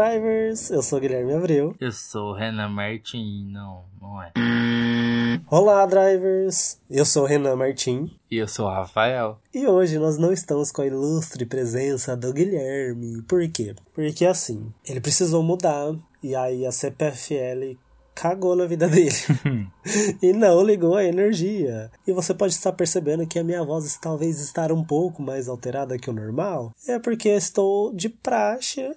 Drivers! Eu sou Guilherme Abreu. Eu sou Renan Martin. Não, não é. Olá, drivers! Eu sou Renan Martin. E eu sou Rafael. E hoje nós não estamos com a ilustre presença do Guilherme. Por quê? Porque assim, ele precisou mudar e aí a CPFL cagou na vida dele e não ligou a energia. E você pode estar percebendo que a minha voz talvez estar um pouco mais alterada que o normal. É porque estou de praxe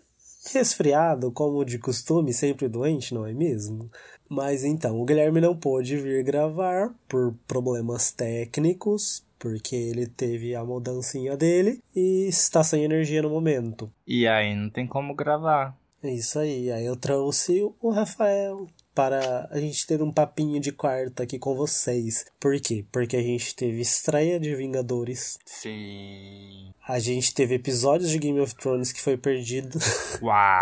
resfriado, como de costume, sempre doente, não é mesmo? Mas então, o Guilherme não pôde vir gravar por problemas técnicos, porque ele teve a mudancinha dele e está sem energia no momento. E aí não tem como gravar. É isso aí. Aí eu trouxe o Rafael para a gente ter um papinho de quarta aqui com vocês. Por quê? Porque a gente teve estreia de Vingadores. Sim. A gente teve episódios de Game of Thrones que foi perdido. Uau!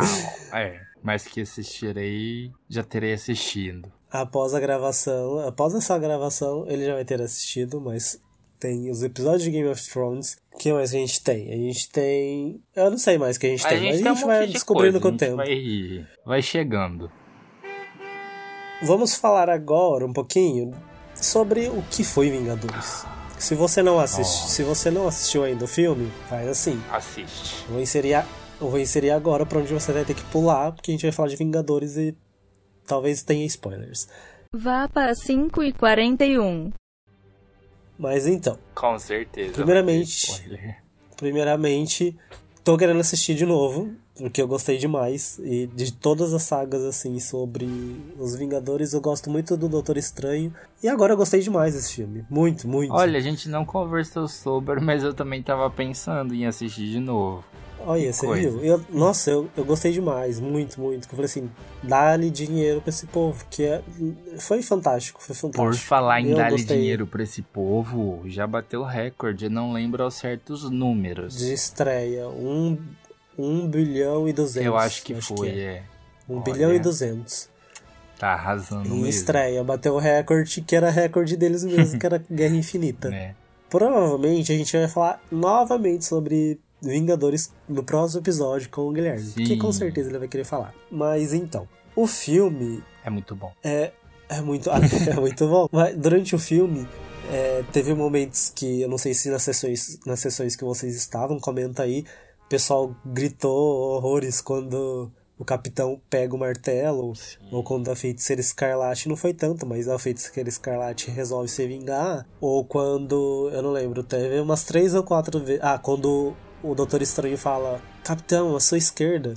é, mas que assistirei, já terei assistido. Após a gravação, após essa gravação, ele já vai ter assistido, mas tem os episódios de Game of Thrones. O que mais a gente tem? A gente tem. Eu não sei mais o que a gente a tem, gente mas a gente vai de descobrindo coisa, com o tempo. Vai, vai chegando. Vamos falar agora um pouquinho sobre o que foi Vingadores. Se você não assiste, Oh. se você não assistiu ainda o filme, faz assim. Assiste. Eu vou inserir, a- eu vou inserir agora pra onde você vai ter que pular, porque a gente vai falar de Vingadores e talvez tenha spoilers. Vá para 5 e 41. Mas então, Com certeza. Primeiramente- primeiramente, tô querendo assistir de novo, porque eu gostei demais e de todas as sagas assim sobre os Vingadores, eu gosto muito do Doutor Estranho e agora eu gostei demais desse filme, muito, muito. Olha, a gente não conversou sobre, mas eu também tava pensando em assistir de novo. Olha, você coisa. viu? Eu- nossa, eu, eu gostei demais, muito, muito. Eu falei assim, dá-lhe dinheiro pra esse povo, que é, foi fantástico, foi fantástico. Por falar em Eu dar gostei dinheiro pra esse povo, já bateu o recorde. Eu não lembro aos certos números. De estreia, um, um bilhão e duzentos. eu acho que foi, é. é. Um Olha. bilhão e duzentos. Tá arrasando Em mesmo. estreia, bateu o recorde, que era recorde deles mesmo, que era Guerra Infinita. Né? Provavelmente a gente vai falar novamente sobre Vingadores no próximo episódio com o Guilherme. Sim. Que com certeza ele vai querer falar. Mas então, o filme É muito bom. É, é muito, é muito bom. Mas durante o filme, é, teve momentos que eu não sei se nas sessões, nas sessões que vocês estavam, comenta aí, pessoal gritou horrores quando o capitão pega o martelo, ou quando a feiticeira escarlate, não foi tanto, mas a feiticeira escarlate resolve se vingar, ou quando, eu não lembro, teve umas três ou quatro vezes, ah, quando o Doutor Estranho fala, capitão, à sua esquerda,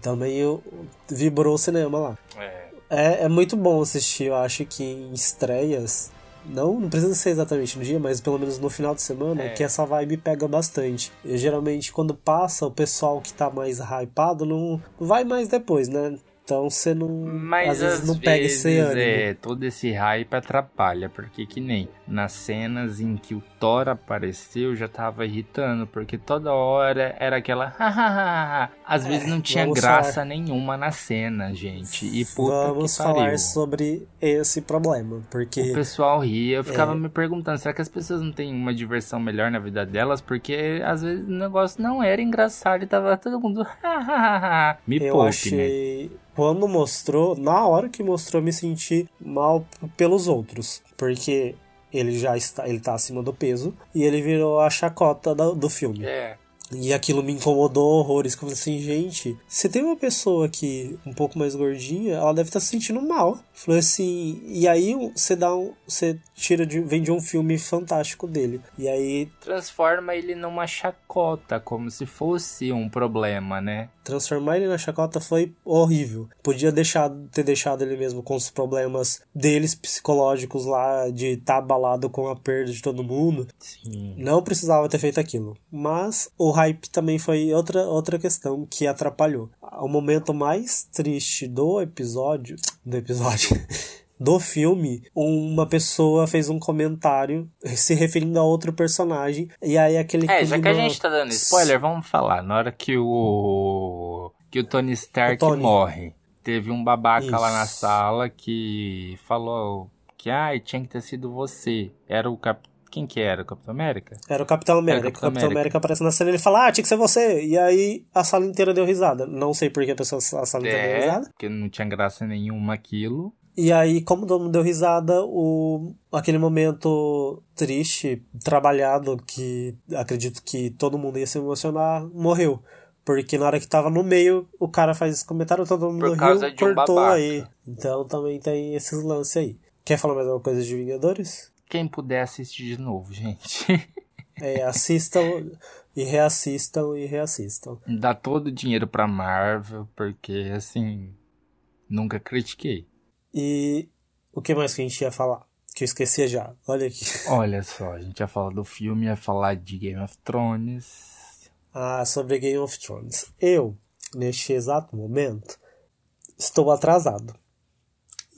também eu, vibrou o cinema lá. É. É, é muito bom assistir, eu acho que em estreias, não, não precisa ser exatamente no dia, mas pelo menos no final de semana, É. que essa vibe pega bastante. Eu, geralmente, quando passa, o pessoal que tá mais hypado não vai mais depois, né? Então você não. Mas às vezes não pega esse ânimo. é, todo esse hype atrapalha, porque que nem nas cenas em que o Thor apareceu já tava irritando, porque toda hora era aquela hahaha. Às vezes não tinha É, graça falar- nenhuma na cena, gente. E puta Vamos que pariu. falar sobre esse problema, porque O pessoal ria, eu ficava É. me perguntando, será que as pessoas não têm uma diversão melhor na vida delas? Porque às vezes o negócio não era engraçado e tava todo mundo hahaha. Me eu poupe, né? achei. Quando mostrou, na hora que mostrou, me senti mal pelos outros. Porque ele já está, ele tá acima do peso e ele virou a chacota do, do filme. É. E aquilo me incomodou horrores. Que falei assim, gente, se tem uma pessoa aqui um pouco mais gordinha, ela deve estar se sentindo mal. Falei assim, e aí você dá um. Você tira de. vem de um filme fantástico dele. E aí transforma ele numa chacota, como se fosse um problema, né? transformar ele na chacota foi horrível. Podia deixar, ter deixado ele mesmo com os problemas deles psicológicos lá, de estar abalado com a perda de todo mundo. Sim. Não precisava ter feito aquilo. Mas o hype também foi outra, outra questão que atrapalhou. O momento mais triste do episódio. Do episódio. Do filme, uma pessoa fez um comentário se referindo a outro personagem, e aí aquele É, já que a gente tá dando spoiler, vamos falar. Na hora que o. que o Tony Stark O Tony. morre, teve um babaca lá na Isso. sala que falou que ai, tinha que ter sido você. Era o cap... Quem que era? O Capitão América? Era o Capitão América. Era o Capitão Capitão América. aparece na cena e ele fala, ah, tinha que ser você. E aí a sala inteira deu risada. Não sei por que a pessoa a sala inteira deu É, risada. porque não tinha graça nenhuma aquilo. E aí, como todo mundo deu risada, o, aquele momento triste, trabalhado, que acredito que todo mundo ia se emocionar, morreu. Porque na hora que tava no meio, o cara faz esse comentário, todo mundo Por riu, causa de um cortou babaca. aí. Então também tem esses lances aí. Quer falar mais alguma coisa de Vingadores? Quem puder assistir de novo, gente. É, assistam e reassistam e reassistam. Dá todo o dinheiro pra Marvel, porque, assim, nunca critiquei. E o que mais que a gente ia falar? Que eu esqueci já. Olha aqui. Olha só, a gente ia falar do filme, ia falar de Game of Thrones. Ah, sobre Game of Thrones. Eu, neste exato momento, estou atrasado.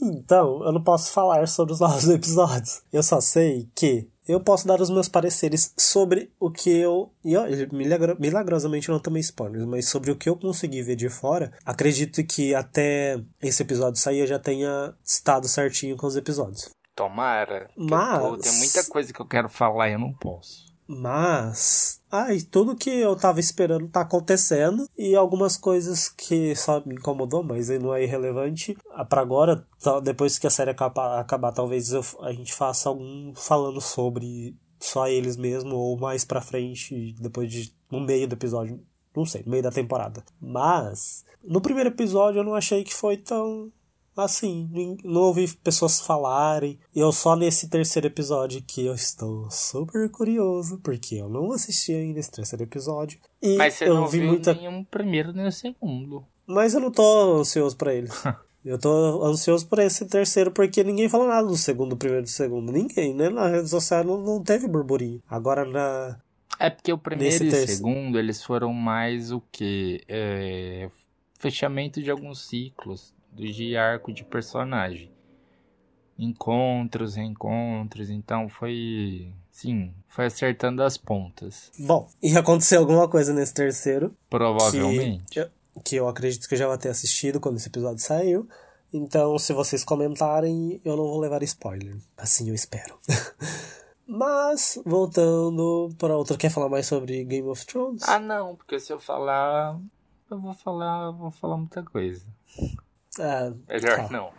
Então, eu não posso falar sobre os novos episódios. Eu só sei que eu posso dar os meus pareceres sobre o que eu. E ó, milagro- milagrosamente eu não tomei spoilers, mas sobre o que eu consegui ver de fora. Acredito que até esse episódio sair eu já tenha estado certinho com os episódios. Tomara. que eu Mas- tô- tem muita coisa que eu quero falar e eu não posso. Mas. Ai, tudo que eu tava esperando tá acontecendo. E algumas coisas que só me incomodou, mas aí não é irrelevante. Ah, Pra agora, tá- depois que a série acabar, acabar talvez eu- a gente faça algum falando sobre só eles mesmo, ou mais pra frente, depois de. no meio do episódio. Não sei, no meio da temporada. Mas. No primeiro episódio eu não achei que foi tão. Assim, não ouvi pessoas falarem. Eu só nesse terceiro episódio que eu estou super curioso, porque eu não assisti ainda esse terceiro episódio. E Mas você eu não vi viu muita. o primeiro nem o segundo. Mas eu não tô ansioso pra ele. eu tô ansioso por esse terceiro, porque ninguém falou nada do segundo, do primeiro e do segundo. Ninguém, né? Na rede social não, não teve burburinho. Agora na. É porque o primeiro e o segundo, eles foram mais o que? fechamento de alguns ciclos de arco de personagem. Encontros, reencontros, então foi. Sim, foi acertando as pontas. Bom, e aconteceu alguma coisa nesse terceiro. Provavelmente. Que, eu- que eu acredito que eu já vou ter assistido quando esse episódio saiu. Então, se vocês comentarem, eu não vou levar spoiler. Assim eu espero. Mas, voltando para outro, quer falar mais sobre Game of Thrones? Ah, não, porque se eu falar. Eu vou falar. Vou falar muita coisa. Ah, Melhor tá. não.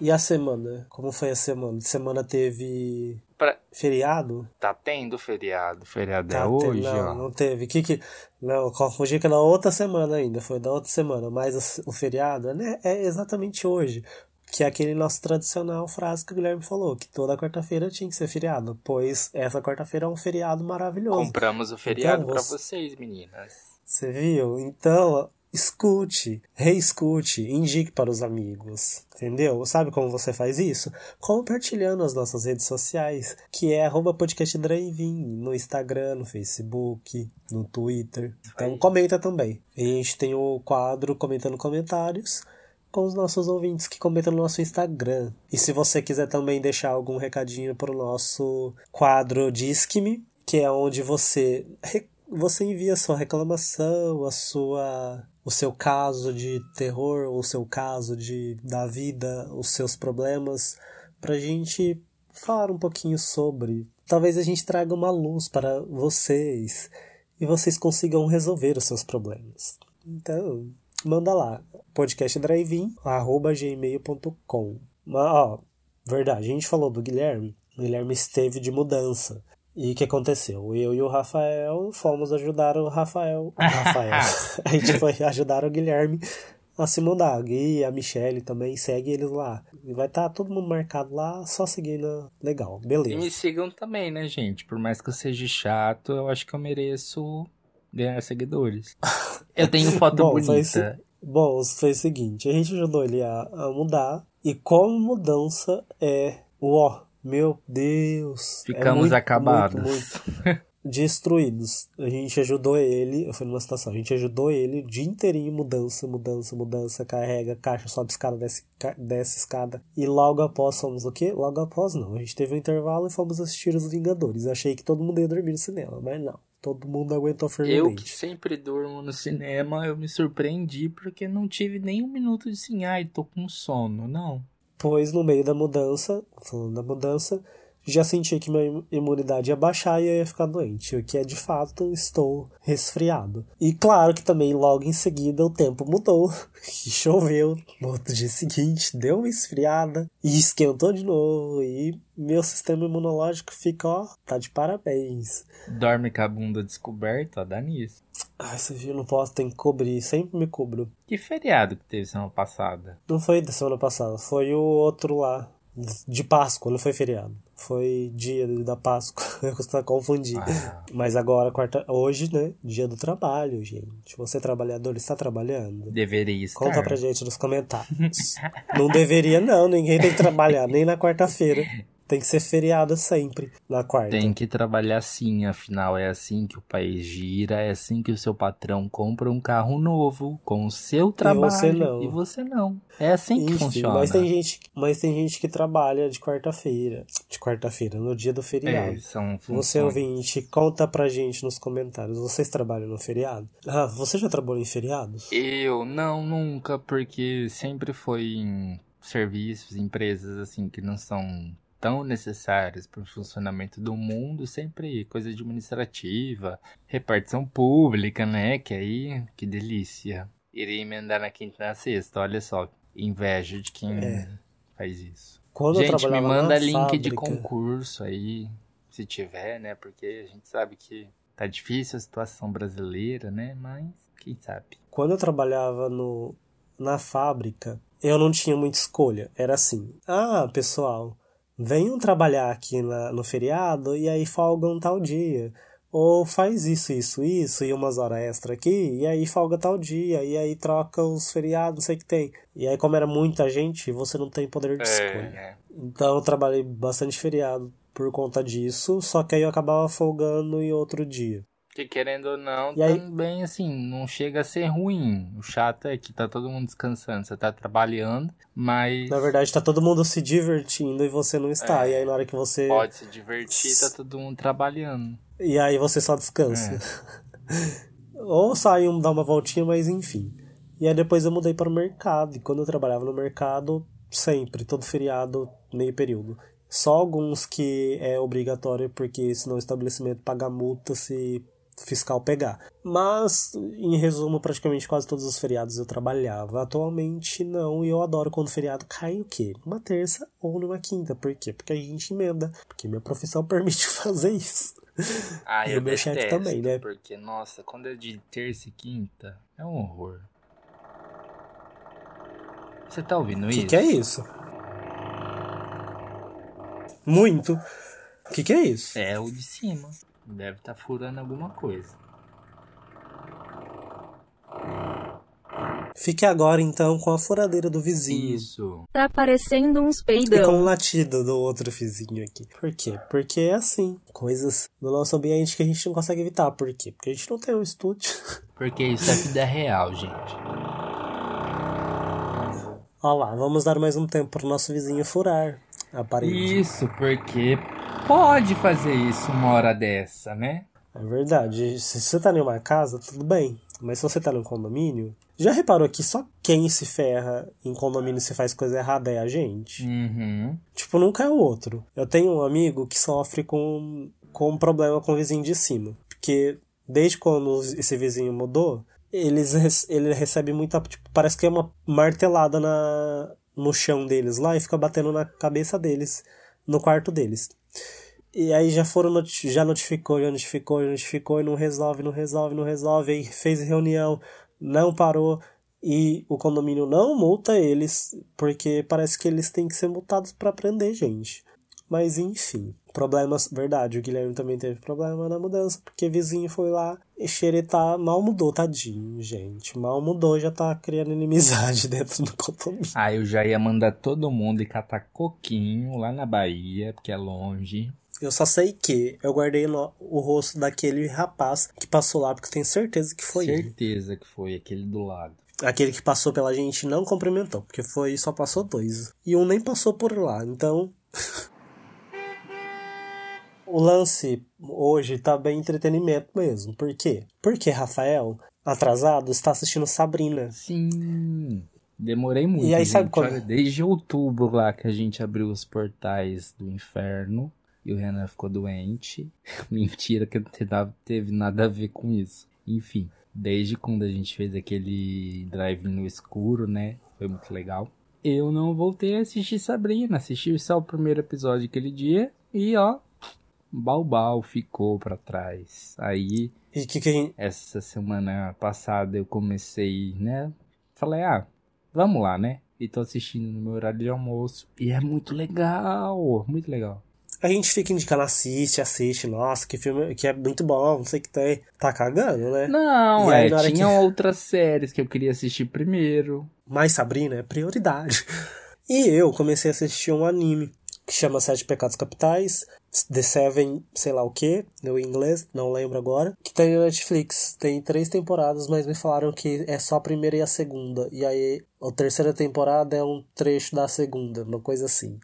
E a semana? Como foi a semana? Semana teve Pra- feriado? Tá tendo feriado. Feriado Tá, é te- hoje, não, ó. não teve. Que que... Não, confundi que é na outra semana ainda. Foi da outra semana. Mas o, feriado né, é exatamente hoje. Que é aquele nosso tradicional frase que o Guilherme falou. Que toda quarta-feira tinha que ser feriado. Pois essa quarta-feira é um feriado maravilhoso. Compramos o feriado Então, pra você- vocês, meninas. Você viu? Então, escute, reescute, indique para os amigos. Entendeu? Sabe como você faz isso? Compartilhando as nossas redes sociais, que é arroba podcast drive-in, no Instagram, no Facebook, no Twitter. Então comenta também. E a gente tem o quadro comentando comentários com os nossos ouvintes que comentam no nosso Instagram. E se você quiser também deixar algum recadinho para o nosso quadro Disque-me, que é onde você você envia a sua reclamação, a sua o seu caso de terror, o seu caso de da vida, os seus problemas, pra gente falar um pouquinho sobre. Talvez a gente traga uma luz para vocês e vocês consigam resolver os seus problemas. Então, manda lá, podcastdrivein@gmail.com. Mas, ó, verdade, a gente falou do Guilherme. O Guilherme esteve de mudança. E o que aconteceu? Eu e o Rafael fomos ajudar o Rafael. o Rafael. a gente foi ajudar o Guilherme a se mudar. O Gui e a Michelle também, segue eles lá. E vai estar todo mundo marcado lá, só seguindo. Legal, E beleza. me sigam também, né, gente? Por mais que eu seja chato, eu acho que eu mereço ganhar seguidores. Eu tenho foto Bom, foi bonita. Bom, foi o seguinte, a gente ajudou ele a, a mudar, e como mudança é, ó, meu Deus, é Ficamos muito, acabados. muito, muito destruídos. A gente ajudou ele, eu fui numa situação, a gente ajudou ele o dia inteirinho, mudança, mudança, mudança, carrega, caixa, sobe escada, desce, desce escada. E logo após fomos o quê? Logo após não, a gente teve um intervalo e fomos assistir Os Vingadores. Achei que todo mundo ia dormir no cinema, mas não. Todo mundo aguentou Eu firmemente. que sempre durmo no cinema, eu me surpreendi porque não tive nem um minuto de assim, ai, tô com sono. Não. Pois no meio da mudança, falando da mudança, já senti que minha imunidade ia baixar e eu ia ficar doente, o que é de fato estou resfriado. E claro que também logo em seguida o tempo mudou, e choveu no outro dia seguinte, deu uma esfriada e esquentou de novo e meu sistema imunológico fica, ó, tá de parabéns. Dorme com a bunda descoberta, ó, dá nisso. Ai, você viu, não posso, tem que cobrir, sempre me cubro. Que feriado que teve semana passada? Não foi da semana passada, foi o outro lá, de Páscoa, não foi feriado. Foi dia da Páscoa, eu costumo confundir. Ah. Mas agora, quarta, hoje, né? Dia do trabalho, gente. Você trabalhador está trabalhando? Deveria estar. Conta pra gente nos comentários. não deveria, não. Ninguém tem que trabalhar, nem na quarta-feira. Tem que ser feriado sempre, na quarta. Tem que trabalhar sim, afinal é assim que o país gira, é assim que o seu patrão compra um carro novo com o seu trabalho você não. e você não. É assim que Enfim, funciona. Mas tem, gente, mas tem gente que trabalha de quarta-feira. De quarta-feira, no dia do feriado. É, são Você ouvinte, conta pra gente nos comentários. Vocês trabalham no feriado? Ah, você já trabalhou em feriados? Eu não, nunca, porque sempre foi em serviços, empresas assim que não são tão necessárias para o funcionamento do mundo, sempre coisa administrativa, repartição pública, né? Que aí, que delícia. Iria emendar na quinta e na sexta, olha só, inveja de quem É. faz isso. Quando eu gente, me manda link de fábrica- concurso aí, se tiver, né? Porque a gente sabe que tá difícil a situação brasileira, né? Mas quem sabe. Quando eu trabalhava no, na fábrica, eu não tinha muita escolha. Era assim: ah, pessoal, venham trabalhar aqui na- no feriado e aí folgam tal dia. Ou faz isso, isso, isso, e umas horas extra aqui, e aí folga tal dia, e aí troca os feriados, não sei o que tem. E aí, como era muita gente, você não tem poder de escolha. É, Então eu trabalhei bastante feriado por conta disso, só que aí eu acabava folgando em outro dia. Que querendo ou não, E aí- também assim, não chega a ser ruim. O chato é que tá todo mundo descansando, você tá trabalhando, mas Na verdade, tá todo mundo se divertindo e você não está. É. E aí, na hora que você. pode se divertir, tá todo mundo trabalhando. E aí você só descansa. Ou sai um, dá uma voltinha, mas enfim. E aí depois eu mudei para o mercado. E quando eu trabalhava no mercado, sempre, todo feriado, meio período. Só alguns que é obrigatório, porque senão o estabelecimento paga multa se fiscal pegar. Mas, em resumo, praticamente quase todos os feriados eu trabalhava. Atualmente não, e eu adoro quando o feriado cai o quê? Numa terça ou numa quinta. Por quê? Porque a gente emenda. Porque minha profissão permite fazer isso. Ah, E eu o meu chefe também, né? Porque, nossa, quando é de terça e quinta, é um horror. Você tá ouvindo O isso? que, que é isso? Muito. O que, que é isso? É o de cima. Deve estar furando alguma coisa. Fique agora então com a furadeira do vizinho. Isso. Tá parecendo uns E com peidão. o latido do outro vizinho aqui. Por quê? Porque é assim. Coisas no nosso ambiente que a gente não consegue evitar. Por quê? Porque a gente não tem um estúdio. Porque isso é vida real, gente. Olha lá, vamos dar mais um tempo pro nosso vizinho furar a parede. Isso, porque pode fazer isso uma hora dessa, né? É verdade. Se você tá em uma casa, tudo bem. Mas se você tá num condomínio. Já reparou que só quem se ferra em condomínio se faz coisa errada é a gente? Uhum. Tipo, nunca é o outro. Eu tenho um amigo que sofre com, com um problema com o vizinho de cima. Porque desde quando esse vizinho mudou, eles, ele recebe muita. Tipo, parece que é uma martelada na, no chão deles lá e fica batendo na cabeça deles, no quarto deles. E aí já foram, já notificou, já notificou, já notificou e não resolve, não resolve, não resolve. Aí fez reunião, não parou. E o condomínio não multa eles, porque parece que eles têm que ser multados pra prender gente. Mas enfim, problemas, verdade, o Guilherme também teve problema na mudança, porque vizinho foi lá e xeretar, mal mudou, tadinho, gente. Mal mudou, já tá criando inimizade dentro do condomínio. Ah, eu já ia mandar todo mundo ir catar coquinho lá na Bahia, porque é longe. Eu só sei que eu guardei no- o rosto daquele rapaz que passou lá, porque eu tenho certeza que foi ele. Certeza que foi aquele do lado. Aquele que passou pela gente não cumprimentou, porque foi só passou dois. E um nem passou por lá, então. o lance hoje tá bem entretenimento mesmo. Por quê? Porque Rafael, atrasado, está assistindo Sabrina. Sim. Demorei muito. E aí, sabe gente. quando- Olha, desde outubro lá que a gente abriu os portais do inferno. e o Renan ficou doente. Mentira que não teve nada a ver com isso. Enfim, desde quando a gente fez aquele drive no escuro, né? Foi muito legal. Eu não voltei a assistir Sabrina, assisti só o primeiro episódio aquele dia e ó, Balbal ficou para trás. Aí, e que que... essa semana passada eu comecei, né? Falei, ah, vamos lá, né? E tô assistindo no meu horário de almoço. E é muito legal, muito legal. A gente fica indicando, assiste, assiste, nossa, que filme que é muito bom, não sei o que tem. Tá cagando, né? Não, é, tinha que... outras séries que eu queria assistir primeiro. Mas Sabrina é prioridade. E eu comecei a assistir um anime que chama Sete Pecados Capitais, The Seven, sei lá o que, no inglês, não lembro agora, que tem na Netflix. Tem três temporadas, mas me falaram que é só a primeira e a segunda. E aí, a terceira temporada é um trecho da segunda, uma coisa assim.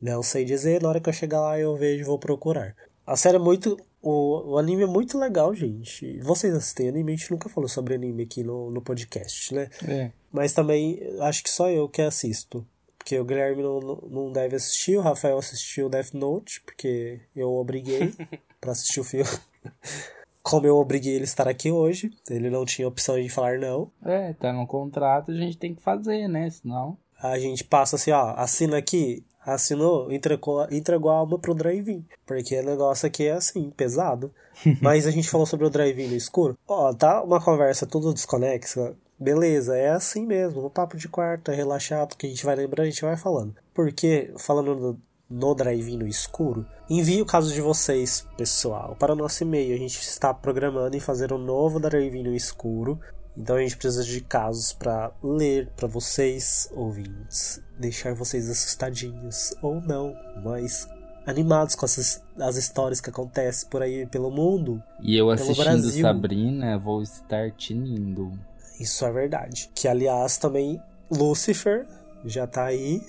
Não sei dizer, na hora que eu chegar lá eu vejo e vou procurar. A série é muito. O, o anime é muito legal, gente. Vocês assistem anime, a gente nunca falou sobre anime aqui no, no podcast, né? É. Mas também acho que só eu que assisto. Porque o Guilherme não, não deve assistir, o Rafael assistiu Death Note, porque eu obriguei para assistir o filme. Como eu obriguei ele a estar aqui hoje, ele não tinha opção de falar não. É, tá no contrato, a gente tem que fazer, né? Senão. A gente passa assim, ó, assina aqui, assinou, entregou, entregou a alma pro drive-in. Porque o negócio aqui é assim, pesado. Mas a gente falou sobre o drive-in no escuro. Ó, tá uma conversa tudo desconexa. Beleza, é assim mesmo. No papo de quarta, relaxado, que a gente vai lembrando, a gente vai falando. Porque, falando no, no drive-in no escuro, envie o caso de vocês, pessoal, para o nosso e-mail. A gente está programando em fazer um novo drive-in no escuro. Então a gente precisa de casos para ler para vocês, ouvintes, deixar vocês assustadinhos ou não, mas animados com essas, as histórias que acontecem por aí pelo mundo. E eu assistindo Sabrina, vou estar tinindo. Isso é verdade. Que aliás também Lucifer já tá aí.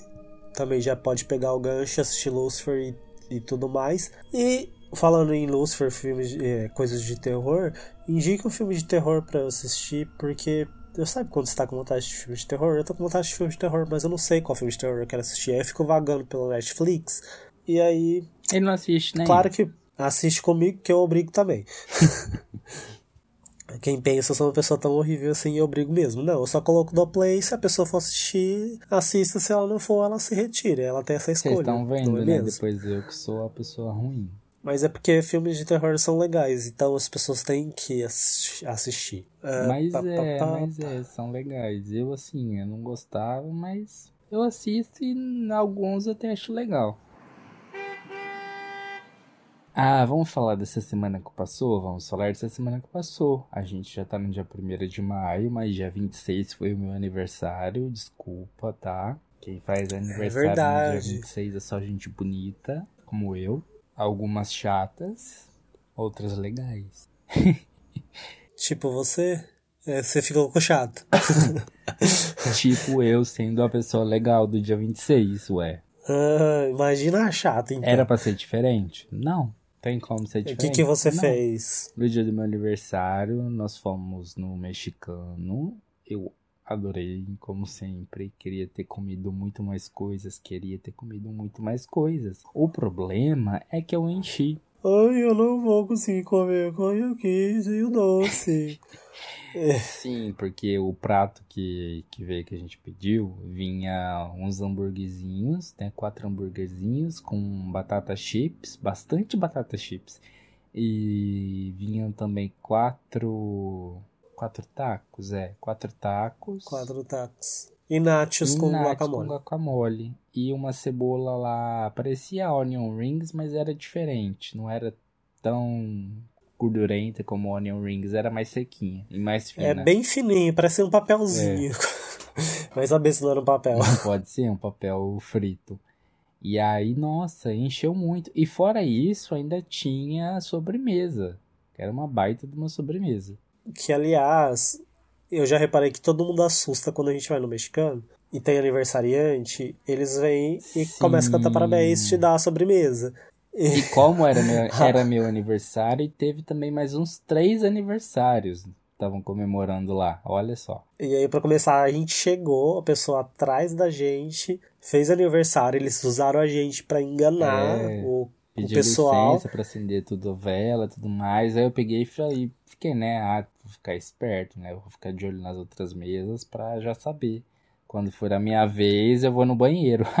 Também já pode pegar o gancho, assistir Lucifer e, e tudo mais. E falando em Lucifer, filmes, é, coisas de terror, indique um filme de terror para eu assistir, porque eu sabe quando você tá com vontade de filme de terror? Eu tô com vontade de filme de terror, mas eu não sei qual filme de terror eu quero assistir. Aí eu fico vagando pelo Netflix. E aí. Ele não assiste, né? Claro que assiste comigo, que eu obrigo também. Quem pensa, eu sou uma pessoa tão horrível assim, eu brigo mesmo. Não, eu só coloco no play, se a pessoa for assistir, assista, se ela não for, ela se retira. Ela tem essa escolha. Vocês estão vendo, é né? Depois eu que sou a pessoa ruim. Mas é porque filmes de terror são legais, então as pessoas têm que assistir. Uh, mas pá, é, pá, mas pá. é, são legais. Eu assim, eu não gostava, mas eu assisto e alguns eu até acho legal. Ah, vamos falar dessa semana que passou? Vamos falar dessa semana que passou. A gente já tá no dia 1 de maio, mas dia 26 foi o meu aniversário. Desculpa, tá? Quem faz é aniversário é no dia 26 é só gente bonita, como eu. Algumas chatas, outras legais. tipo você? É, você ficou com chato. tipo eu sendo a pessoa legal do dia 26, ué. Ah, imagina a chata, então. Era pra ser diferente? Não. Tem como ser diferente. O que, que você Não. fez? No dia do meu aniversário, nós fomos no mexicano. Eu adorei, como sempre. Queria ter comido muito mais coisas. Queria ter comido muito mais coisas. O problema é que eu enchi. Ai, eu não vou conseguir comer como eu quis e o doce. É. Sim, porque o prato que, que veio que a gente pediu vinha uns hambúrguerzinhos, né? Quatro hambúrguerzinhos com batata chips, bastante batata chips. E vinham também quatro. Quatro tacos, é. Quatro tacos. Quatro tacos. E nachos, e com, nachos guacamole. com guacamole. E uma cebola lá. Parecia onion rings, mas era diferente. Não era tão gordurenta como onion rings, era mais sequinha e mais fina. É bem fininho, parece um papelzinho. É. Vai saber se não era um papel. Pode ser um papel frito. E aí, nossa, encheu muito. E fora isso, ainda tinha sobremesa. Que era uma baita de uma sobremesa. Que, aliás, eu já reparei que todo mundo assusta quando a gente vai no mexicano e tem aniversariante, eles vêm e Sim. começam a cantar parabéns e te dar a sobremesa. E como era meu, era meu aniversário, teve também mais uns três aniversários estavam comemorando lá, olha só. E aí, para começar, a gente chegou, a pessoa atrás da gente fez aniversário, eles usaram a gente para enganar é. o Pedi pessoal- licença pra acender tudo vela, tudo mais. Aí eu peguei e falei, fiquei, né? Ah, vou ficar esperto, né? Vou ficar de olho nas outras mesas pra já saber. Quando for a minha vez, eu vou no banheiro.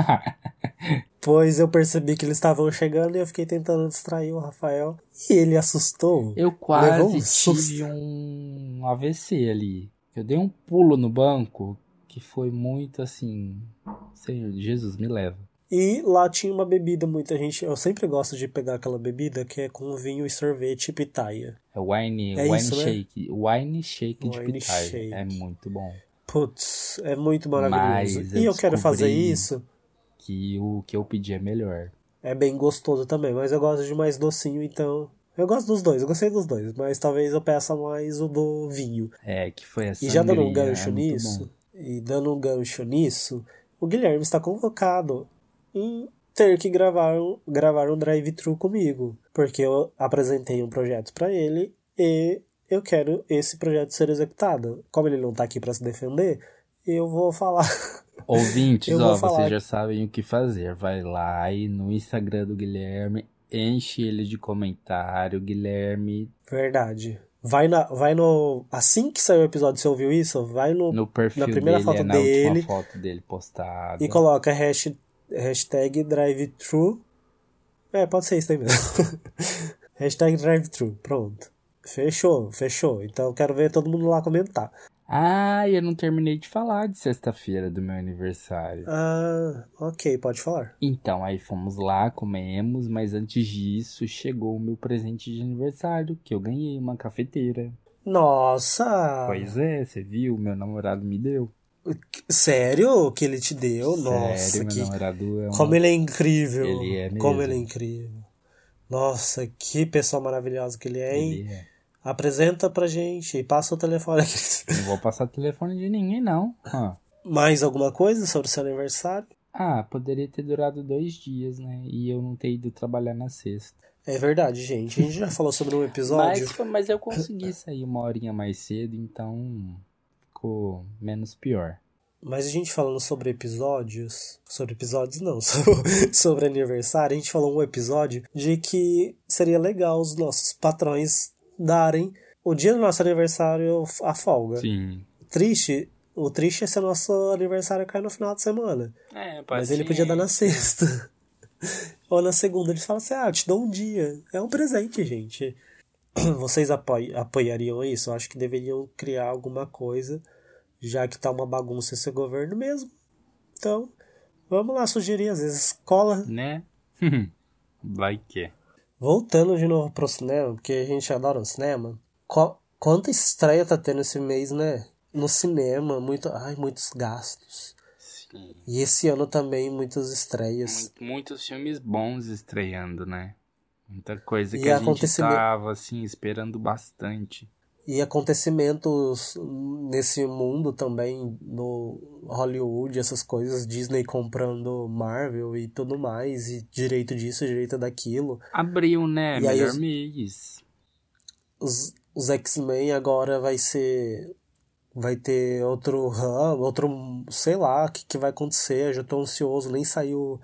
Pois eu percebi que eles estavam chegando e eu fiquei tentando distrair o Rafael. E ele assustou. Eu quase um tive um AVC ali. Eu dei um pulo no banco que foi muito assim. Senhor, Jesus me leva. E lá tinha uma bebida, muita gente. Eu sempre gosto de pegar aquela bebida que é com vinho e sorvete e pitaia. É wine, É wine isso, né? shake. Wine shake de Wine pitaia. shake. É muito bom. Putz, é muito maravilhoso. Mas e eu eu quero fazer isso. Que o que eu pedi é melhor. É bem gostoso também, mas eu gosto de mais docinho, então. Eu gosto dos dois, eu gostei dos dois, mas talvez eu peça mais o do vinho. É, que foi a E já dando um gancho é nisso, e dando um gancho nisso, o Guilherme está convocado em ter que gravar um, gravar um drive-thru comigo, porque eu apresentei um projeto para ele e eu quero esse projeto ser executado. Como ele não tá aqui para se defender, eu vou falar. Ouvintes, vou ó, falar vocês já sabem o que fazer. Vai lá e no Instagram do Guilherme, enche ele de comentário. Guilherme, Verdade. Vai, na, vai no. Assim que sair o episódio, você ouviu isso? Vai no. no perfil na primeira dele, foto é na dele. foto dele postada. E coloca hash, hashtag drive-thru. É, pode ser isso aí mesmo. hashtag drive-thru. Pronto. Fechou, fechou. Então eu quero ver todo mundo lá comentar. Ah, eu não terminei de falar de sexta-feira do meu aniversário. Ah, ok, pode falar. Então, aí fomos lá, comemos, mas antes disso chegou o meu presente de aniversário, que eu ganhei uma cafeteira. Nossa! Pois é, você viu? Meu namorado me deu. Sério que ele te deu? Sério, Nossa, meu que. namorado é um... Como ele é incrível. Ele é Como mesmo. ele é incrível. Nossa, que pessoa maravilhosa que ele é, hein? Ele é. Apresenta pra gente e passa o telefone. Não vou passar telefone de ninguém, não. Ah. Mais alguma coisa sobre o seu aniversário? Ah, poderia ter durado dois dias, né? E eu não ter ido trabalhar na sexta. É verdade, gente. A gente já falou sobre um episódio. Mas, mas eu consegui sair uma horinha mais cedo, então ficou menos pior. Mas a gente falando sobre episódios. Sobre episódios, não. Sobre, sobre aniversário, a gente falou um episódio de que seria legal os nossos patrões darem o dia do nosso aniversário a folga. Sim. Triste. O triste é se o nosso aniversário cair no final de semana. É, Mas ele podia dar na sexta. Ou na segunda. Ele fala assim: ah, te dou um dia. É um presente, gente. Vocês apoi apoiariam isso? Eu acho que deveriam criar alguma coisa, já que tá uma bagunça esse governo mesmo. Então, vamos lá sugerir, às vezes cola. Né? Vai que. é. Voltando de novo pro cinema, porque a gente adora o cinema. Qu quanta estreia tá tendo esse mês, né? No cinema, muito, ai, muitos gastos. Sim. E esse ano também muitas estreias. Muito- muitos filmes bons estreando, né? Muita coisa que E a gente acontecimento- tava, assim, esperando bastante. E acontecimentos nesse mundo também, no Hollywood, essas coisas, Disney comprando Marvel e tudo mais, e direito disso, direito daquilo. Abril, né? E Melhor os- mês. Os, os X-Men agora vai ser. Vai ter outro ramo, outro. sei lá, o que, que vai acontecer. Eu já tô ansioso, nem saiu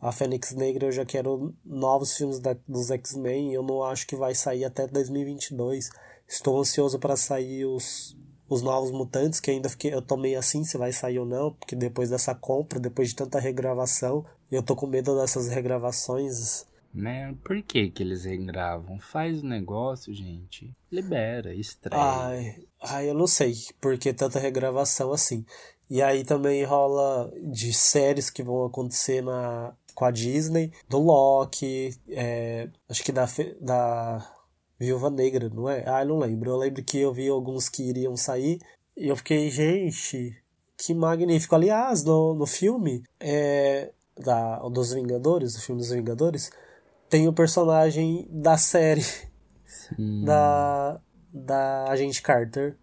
a Fênix Negra, eu já quero novos filmes da- dos X-Men. Eu não acho que vai sair até 2022. Estou ansioso para sair os, os novos mutantes, que ainda fiquei, eu tô meio assim se vai sair ou não, porque depois dessa compra, depois de tanta regravação, eu tô com medo dessas regravações. Né? Por que que eles regravam? Faz o negócio, gente. Libera, estreia. Ai, ai, eu não sei por que tanta regravação assim. E aí também rola de séries que vão acontecer na, com a Disney, do Loki, é, acho que da, da Viúva Negra, não é? Ah, eu não lembro. Eu lembro que eu vi alguns que iriam sair e eu fiquei, gente, que magnífico. Aliás, no, no filme é, da, dos Vingadores, do filme dos Vingadores, tem o personagem da série Sim. da, da Agente Carter.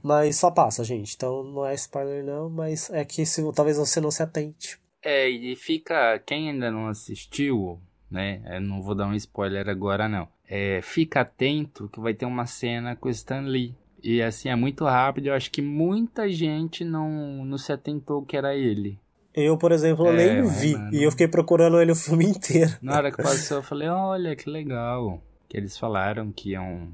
Mas só passa, gente. Então não é spoiler não, mas é que se, talvez você não se atente. É, e fica. Quem ainda não assistiu, né? Eu não vou dar um spoiler agora, não. É, fica atento que vai ter uma cena com o Stan Lee. E assim, é muito rápido. Eu acho que muita gente não, não se atentou que era ele. Eu, por exemplo, É, nem vi. mano. E eu fiquei procurando ele o filme inteiro. Na hora que passou, eu falei, olha, que legal. Que eles falaram que iam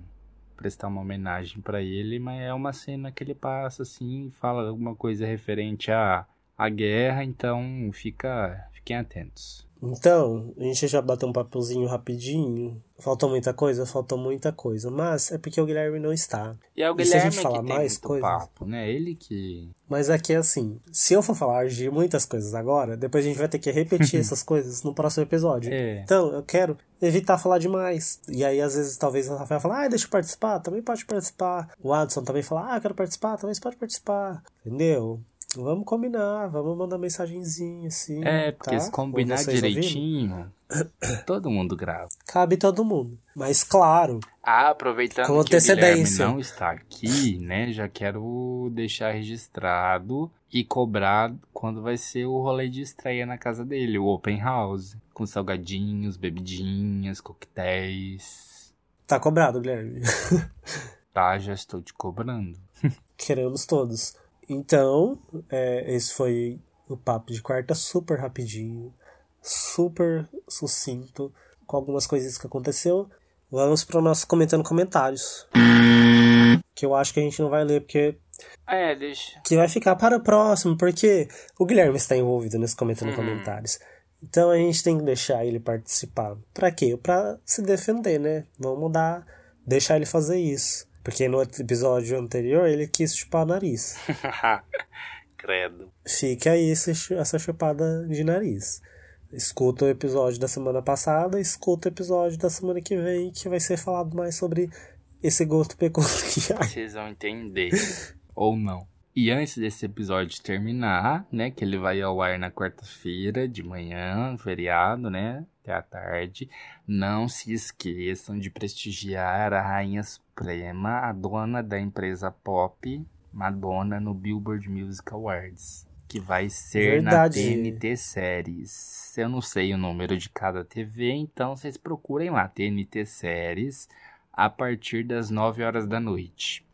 prestar uma homenagem pra ele, mas é uma cena que ele passa assim, fala alguma coisa referente à, à guerra, então fica, fiquem atentos. Então, a gente já bateu um papelzinho rapidinho. Faltou muita coisa? Faltou muita coisa. Mas é porque o Guilherme não está. E é o E se a Guilherme gente falar que mais coisas? papo, né? Ele que... Mas aqui é assim, se eu for falar de muitas coisas agora, depois a gente vai ter que repetir essas coisas no próximo episódio. É. Então, eu quero evitar falar demais. E aí, às vezes, talvez o Rafael fale, ah, deixa eu participar, também pode participar. O Adson também fala, ah, quero participar, também pode participar. Entendeu? Vamos combinar, vamos mandar mensagenzinha assim. É, porque tá? se combinar Com vocês ouvindo, direitinho, todo mundo grava. Cabe todo mundo. Mas claro, Ah, aproveitando Com que o Guilherme não está aqui, né? Já quero deixar registrado e cobrar quando vai ser o rolê de estreia na casa dele, o Open House. Com salgadinhos, bebidinhas, coquetéis. tá cobrado, Guilherme. Tá, já estou te cobrando. Queremos todos. Então, é, esse foi o papo de quarta super rapidinho, super sucinto, com algumas coisinhas que aconteceu. Vamos para o nosso comentando comentários. Que eu acho que a gente não vai ler, porque É, deixa. que vai ficar para o próximo, porque o Guilherme está envolvido nesse comentando Uhum. comentários. Então a gente tem que deixar ele participar. Pra quê? Pra se defender, né? Vamos dar, deixar ele fazer isso. Porque no episódio anterior ele quis chupar o nariz. Credo. Fica aí esse essa chupada de nariz. Escuta o episódio da semana passada, escuta o episódio da semana que vem, que vai ser falado mais sobre esse gosto peculiar. Vocês vão entender. Ou não. E antes desse episódio terminar, né? Que ele vai ao ar na quarta-feira de manhã, feriado, né? Até à tarde. Não se esqueçam de prestigiar a Rainha Suprema, a dona da empresa pop, Madonna, no Billboard Music Awards. Que vai ser Verdade. na TNT Séries. Eu não sei o número de cada TV, então vocês procurem lá, TNT Séries, a partir das 9 horas da noite.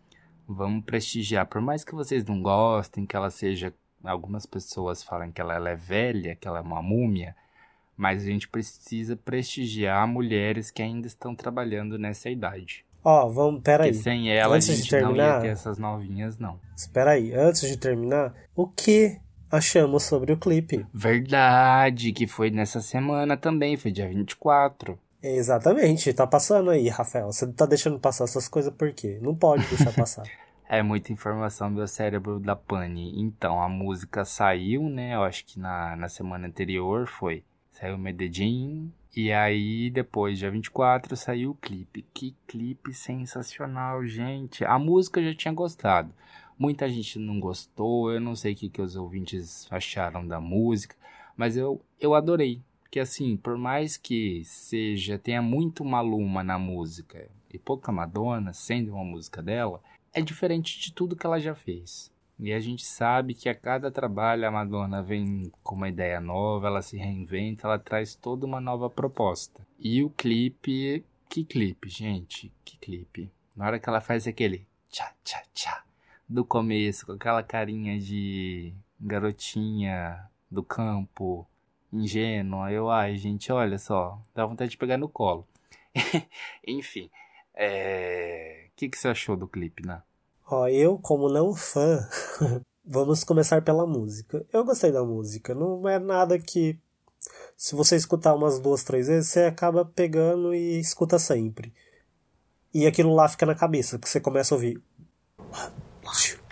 Vamos prestigiar. Por mais que vocês não gostem, que ela seja. Algumas pessoas falam que ela, ela é velha, que ela é uma múmia. Mas a gente precisa prestigiar mulheres que ainda estão trabalhando nessa idade. Ó, vamos, peraí. Porque sem ela Antes a de gente não ia terminar- ter essas novinhas, não. Espera aí, antes de terminar, o que achamos sobre o clipe? Verdade, que foi nessa semana também, foi dia 24. Exatamente, tá passando aí, Rafael. Você tá deixando passar essas coisas por quê? Não pode deixar passar. É muita informação, meu cérebro da pane. Então, a música saiu, né? Eu acho que na, na semana anterior foi. Saiu Medellín. E aí, depois, dia 24, saiu o clipe. Que clipe sensacional, gente. A música eu já tinha gostado. Muita gente não gostou. Eu não sei o que, que os ouvintes acharam da música. Mas eu, eu adorei. Porque assim, por mais que seja, tenha muito Maluma na música e pouca Madonna, sendo uma música dela, é diferente de tudo que ela já fez. E a gente sabe que a cada trabalho a Madonna vem com uma ideia nova, ela se reinventa, ela traz toda uma nova proposta. E o clipe. Que clipe, gente? Que clipe. Na hora que ela faz aquele tchá tchá tchá do começo, com aquela carinha de garotinha do campo, ingênua, eu, ai, gente, olha só, dá vontade de pegar no colo. Enfim, é. O que, que você achou do clipe, né? Ó, eu, como não fã, vamos começar pela música. Eu gostei da música, não é nada que. Se você escutar umas duas, três vezes, você acaba pegando e escuta sempre. E aquilo lá fica na cabeça, que você começa a ouvir. One, two.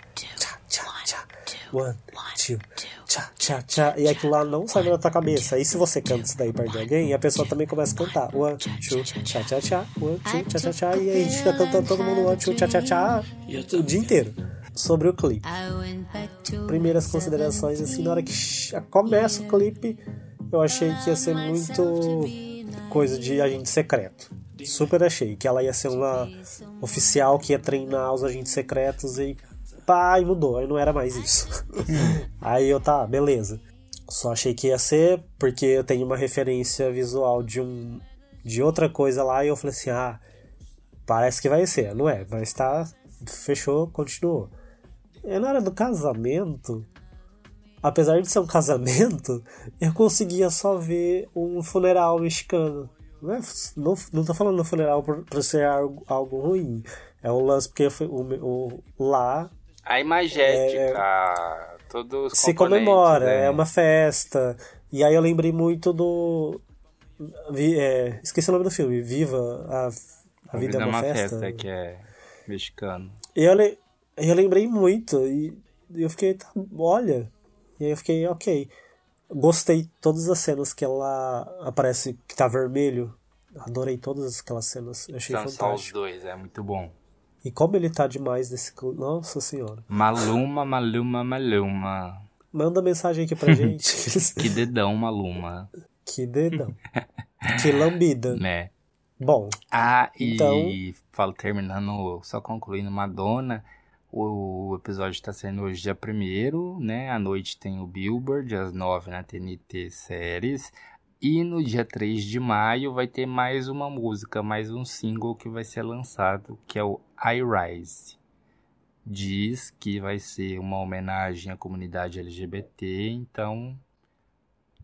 One, two, tchá, tchá, tchá. E aquilo lá não sai da tua cabeça. E se você canta isso daí perto de alguém, a pessoa também começa a cantar. One, two, tchá, tchá, tchá. One, two, tchá, tchá, tchá. E aí a gente fica cantando todo mundo one, two, tchá, tchá, tchá. O dia inteiro. Sobre o clipe. Primeiras considerações, assim, na hora que começa o clipe, eu achei que ia ser muito coisa de agente secreto. Super achei que ela ia ser uma oficial que ia treinar os agentes secretos e pá, e mudou, aí não era mais isso. aí eu tá, beleza. Só achei que ia ser porque eu tenho uma referência visual de um de outra coisa lá e eu falei assim: "Ah, parece que vai ser". Não é, mas tá fechou, continuou. E na hora do casamento, apesar de ser um casamento, eu conseguia só ver um funeral mexicano. Não, é, não, não tô falando do funeral por, por ser algo, algo ruim. É um lance porque o, o, lá. A imagética, é, todos Se comemora, né? é uma festa. E aí eu lembrei muito do. É, esqueci o nome do filme, Viva, a, a, a vida, vida, é uma, é uma festa. festa. que é mexicano. E eu, eu lembrei muito, e eu fiquei, tá, olha, e aí eu fiquei, ok. Gostei todas as cenas que ela aparece que tá vermelho. Adorei todas aquelas cenas. Achei São fantástico. Só os dois, é muito bom. E como ele tá demais nesse. Nossa senhora. Maluma, Maluma, Maluma. Manda mensagem aqui pra gente. que dedão, Maluma. Que dedão. que lambida. Né? Bom. Ah, então... e falo, terminando, só concluindo Madonna. O episódio está saindo hoje dia 1 né? À noite tem o Billboard, às 9 na TNT Séries. E no dia 3 de maio vai ter mais uma música, mais um single que vai ser lançado, que é o I Rise. Diz que vai ser uma homenagem à comunidade LGBT, então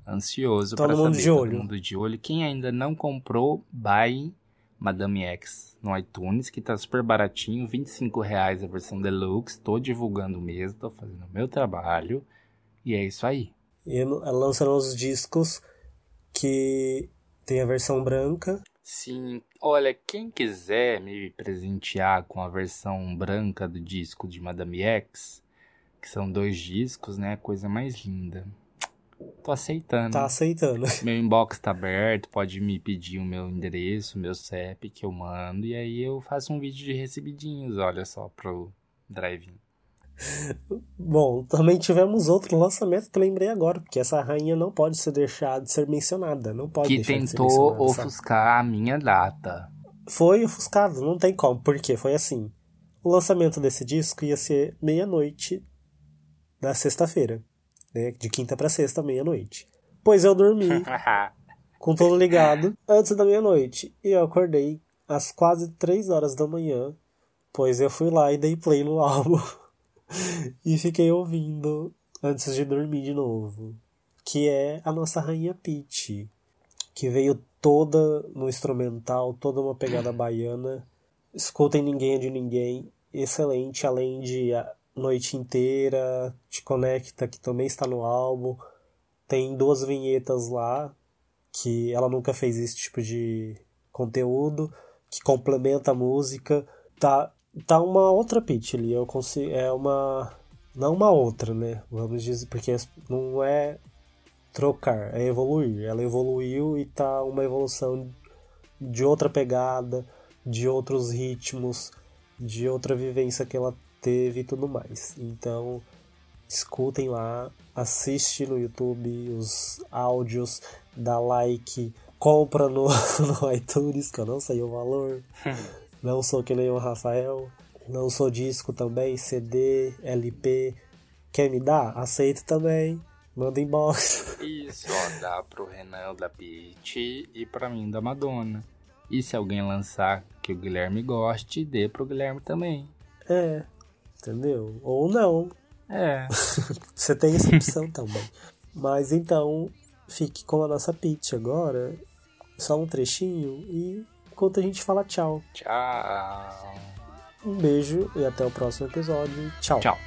ansioso para saber. De olho. Todo mundo de olho. Quem ainda não comprou, buy Madame X no iTunes, que tá super baratinho, 25 reais a versão deluxe. Tô divulgando mesmo, tô fazendo o meu trabalho. E é isso aí. E lançaram os discos que tem a versão branca. Sim, olha, quem quiser me presentear com a versão branca do disco de Madame X, que são dois discos, né? Coisa mais linda. Tô aceitando. Tá aceitando. Meu inbox tá aberto, pode me pedir o meu endereço, o meu CEP que eu mando. E aí eu faço um vídeo de recebidinhos, olha só, pro drive-in. Bom, também tivemos outro lançamento que lembrei agora, porque essa rainha não pode ser deixada de ser mencionada. Não pode Que tentou de ofuscar a minha data. Foi ofuscado, não tem como. Porque foi assim. O lançamento desse disco ia ser meia-noite da sexta-feira né? De quinta para sexta, meia-noite. Pois eu dormi com todo ligado antes da meia-noite. E eu acordei às quase três horas da manhã, pois eu fui lá e dei play no álbum. e fiquei ouvindo antes de dormir de novo. Que é a nossa rainha Peach. Que veio toda no instrumental, toda uma pegada baiana. Escutem Ninguém é de Ninguém. Excelente, além de Noite Inteira, Te Conecta, que também está no álbum. Tem duas vinhetas lá, que ela nunca fez esse tipo de conteúdo, que complementa a música. Tá, tá uma outra pitch ali, eu consigo, é uma... Não uma outra, né? Vamos dizer, porque não é trocar, é evoluir. Ela evoluiu e tá uma evolução de outra pegada, de outros ritmos, de outra vivência que ela teve e tudo mais. Então, escutem lá, assiste no YouTube os áudios, dá like, compra no, no iTunes, que eu não sei o valor. não sou que nem o Rafael. Não sou disco também, CD, LP. Quer me dar? Aceito também. Manda inbox. Isso, ó, dá pro Renan da Pitty e pra mim da Madonna. E se alguém lançar que o Guilherme goste, dê pro Guilherme também. É, Entendeu? Ou não. É. Você tem essa opção também. Mas então, fique com a nossa pitch agora. Só um trechinho e enquanto a gente fala tchau. Tchau. Um beijo e até o próximo episódio. Tchau. Tchau.